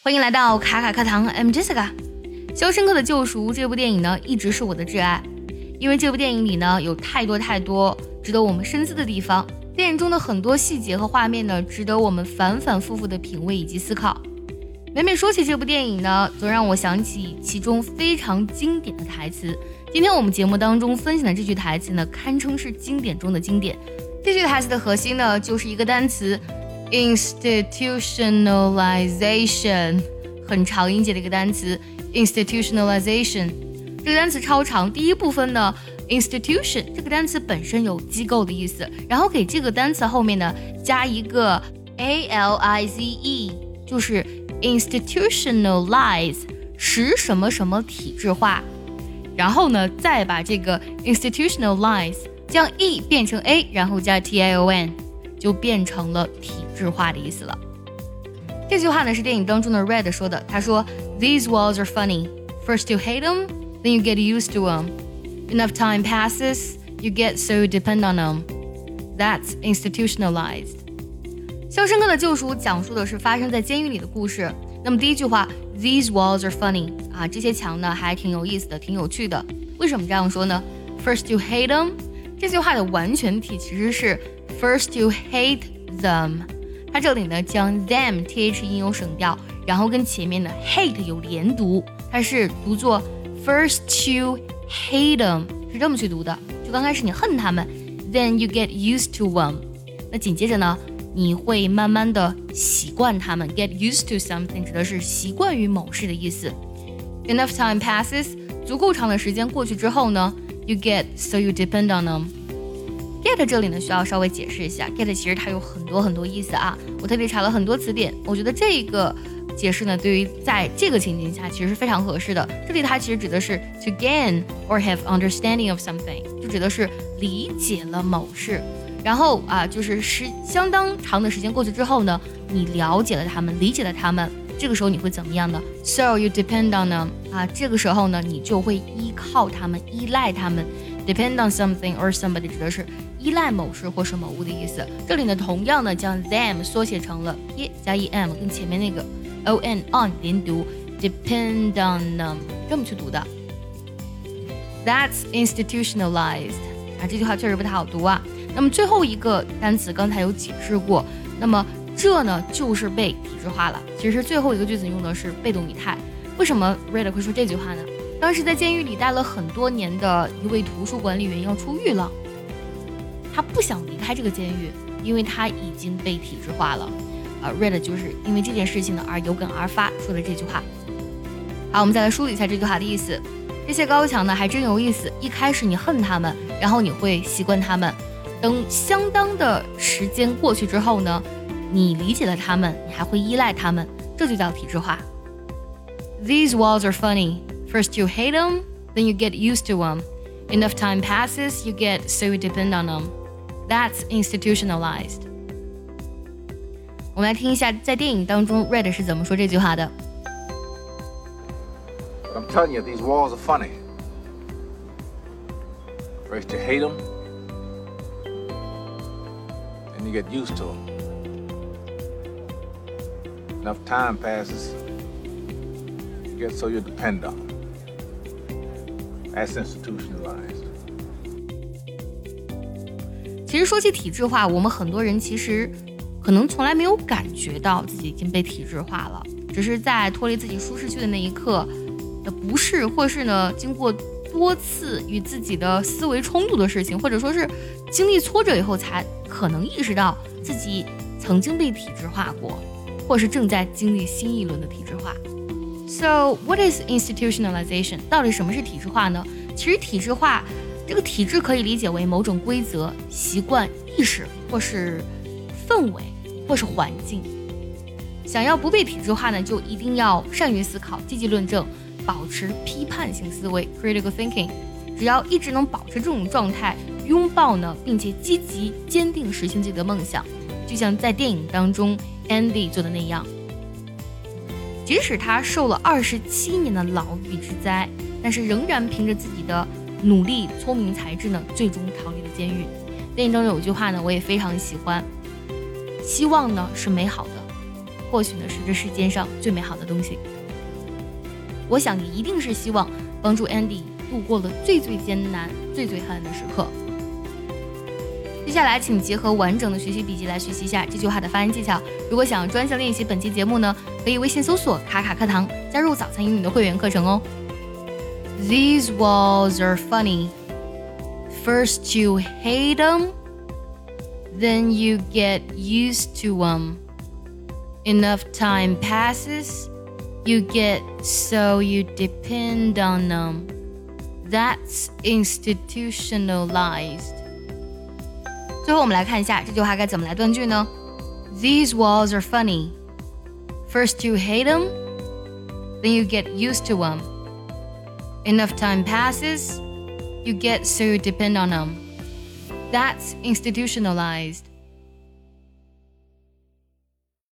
欢迎来到卡卡课堂，I'm Jessica。《肖申克的救赎》这部电影呢，一直是我的挚爱，因为这部电影里呢，有太多太多值得我们深思的地方。电影中的很多细节和画面呢，值得我们反反复复的品味以及思考。每每说起这部电影呢，总让我想起其中非常经典的台词。今天我们节目当中分享的这句台词呢，堪称是经典中的经典。这句台词的核心呢，就是一个单词：institutionalization，很长音节的一个单词：institutionalization。这个单词超长，第一部分呢，institution 这个单词本身有机构的意思，然后给这个单词后面呢加一个 a l i z e，就是 institutionalize 使什么什么体制化，然后呢再把这个 institutionalize 将 e 变成 a，然后加 t i o n，就变成了体制化的意思了。这句话呢是电影当中的 Red 说的，他说：“These walls are funny. First you hate them.” then you get used to them. Enough time passes, you get so depend on them. That's institutionalized. 肖申克的救赎讲述的是发生在监狱里的故事。那么第一句话，These walls are funny 啊，这些墙呢还挺有意思的，挺有趣的。为什么这样说呢？First you hate them，这句话的完全体其实是 First you hate them。它这里呢将 them th 音有省掉，然后跟前面的 hate 有连读，它是读作。First you hate them 是这么去读的，就刚开始你恨他们，then you get used to them。那紧接着呢，你会慢慢的习惯他们，get used to something 指的是习惯于某事的意思。Enough time passes，足够长的时间过去之后呢，you get so you depend on them。Get 这里呢需要稍微解释一下，get 其实它有很多很多意思啊，我特别查了很多词典，我觉得这个。解释呢，对于在这个情境下其实是非常合适的。这里它其实指的是 to gain or have understanding of something，就指的是理解了某事。然后啊，就是时相当长的时间过去之后呢，你了解了他们，理解了他们，这个时候你会怎么样呢？So you depend on them 啊，这个时候呢，你就会依靠他们，依赖他们。Depend on something or somebody 指的是依赖某事或是某物的意思。这里呢，同样呢，将 them 缩写成了 e 加 e m，跟前面那个。o n on 连读，depend on them 这么去读的。That's institutionalized 啊，这句话确实不太好读啊。那么最后一个单词刚才有解释过，那么这呢就是被体制化了。其实最后一个句子用的是被动语态。为什么 Red 会说这句话呢？当时在监狱里待了很多年的一位图书管理员要出狱了，他不想离开这个监狱，因为他已经被体制化了。呃，Red 就是因为这件事情呢而有感而发说的这句话。好，我们再来梳理一下这句话的意思。这些高墙呢还真有意思。一开始你恨他们，然后你会习惯他们。等相当的时间过去之后呢，你理解了他们，你还会依赖他们，这就叫体制化。These walls are funny. First you hate them, then you get used to them. Enough time passes, you get so you depend on them. That's institutionalized. 我们来听一下，在电影当中，Red 是怎么说这句话的。I'm telling you, these walls are funny. First you hate them, and you get used to them. Enough time passes, you get so you depend on them. As institutionalized. 其实说起体制化，我们很多人其实。可能从来没有感觉到自己已经被体制化了，只是在脱离自己舒适区的那一刻的不适，或是呢经过多次与自己的思维冲突的事情，或者说是经历挫折以后，才可能意识到自己曾经被体制化过，或是正在经历新一轮的体制化。So what is institutionalization？到底什么是体制化呢？其实体制化这个体制可以理解为某种规则、习惯、意识或是氛围。或是环境，想要不被体制化呢，就一定要善于思考、积极论证，保持批判性思维 （critical thinking）。只要一直能保持这种状态，拥抱呢，并且积极坚定实现自己的梦想，就像在电影当中 Andy 做的那样。即使他受了二十七年的牢狱之灾，但是仍然凭着自己的努力、聪明才智呢，最终逃离了监狱。电影中有句话呢，我也非常喜欢。希望呢是美好的，或许呢是这世间上最美好的东西。我想你一定是希望帮助 Andy 度过了最最艰难、最最黑暗的时刻。接下来，请结合完整的学习笔记来学习一下这句话的发音技巧。如果想要专项练习本期节目呢，可以微信搜索“卡卡课堂”，加入早餐英语的会员课程哦。These walls are funny. First you hate them, then you get used to them. Enough time passes, you get so you depend on them. That's institutionalized. 最后我们来看一下这句话该怎么来断句呢？These walls are funny. First you hate them, then you get used to them. Enough time passes, you get so you depend on them. That's institutionalized.